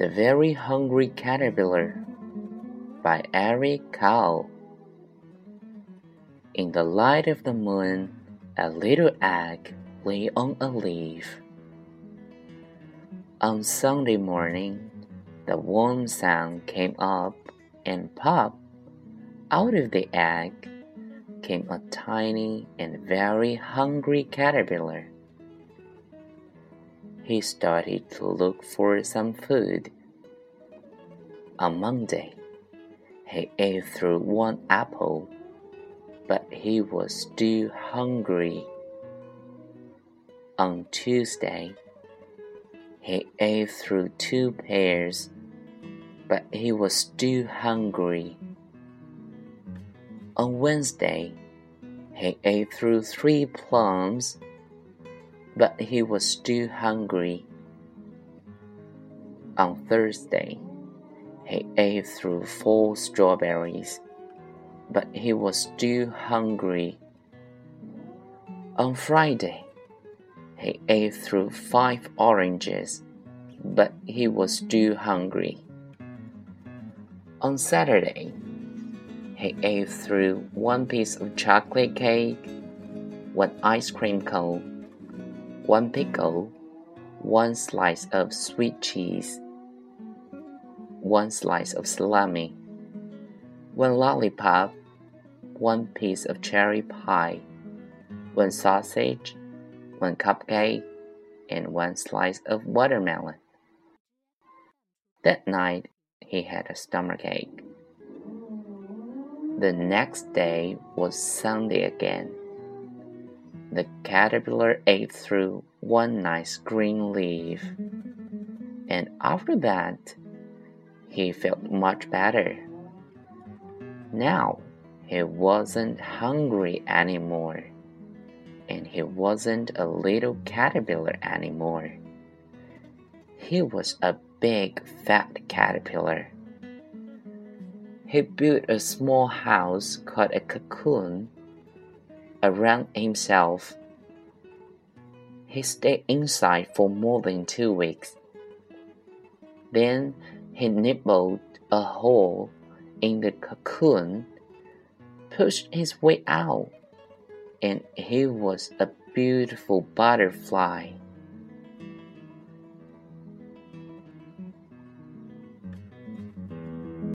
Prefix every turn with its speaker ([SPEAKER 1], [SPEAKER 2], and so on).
[SPEAKER 1] The Very Hungry Caterpillar by Eric Carle. In the light of the moon, a little egg lay on a leaf. On Sunday morning, the warm sun came up and pop! Out of the egg came a tiny and very hungry caterpillar he started to look for some food. On Monday, he ate through one apple, but he was still hungry. On Tuesday, he ate through two pears, but he was still hungry. On Wednesday, he ate through three plums but he was still hungry. On Thursday, he ate through four strawberries, but he was still hungry. On Friday, he ate through five oranges, but he was still hungry. On Saturday, he ate through one piece of chocolate cake, one ice cream cone, one pickle, one slice of sweet cheese, one slice of salami, one lollipop, one piece of cherry pie, one sausage, one cupcake, and one slice of watermelon. That night he had a stomachache. The next day was Sunday again. The caterpillar ate through one nice green leaf, and after that, he felt much better. Now he wasn't hungry anymore, and he wasn't a little caterpillar anymore. He was a big fat caterpillar. He built a small house called a cocoon around himself. He stayed inside for more than two weeks. Then he nibbled a hole in the cocoon, pushed his way out, and he was a beautiful butterfly.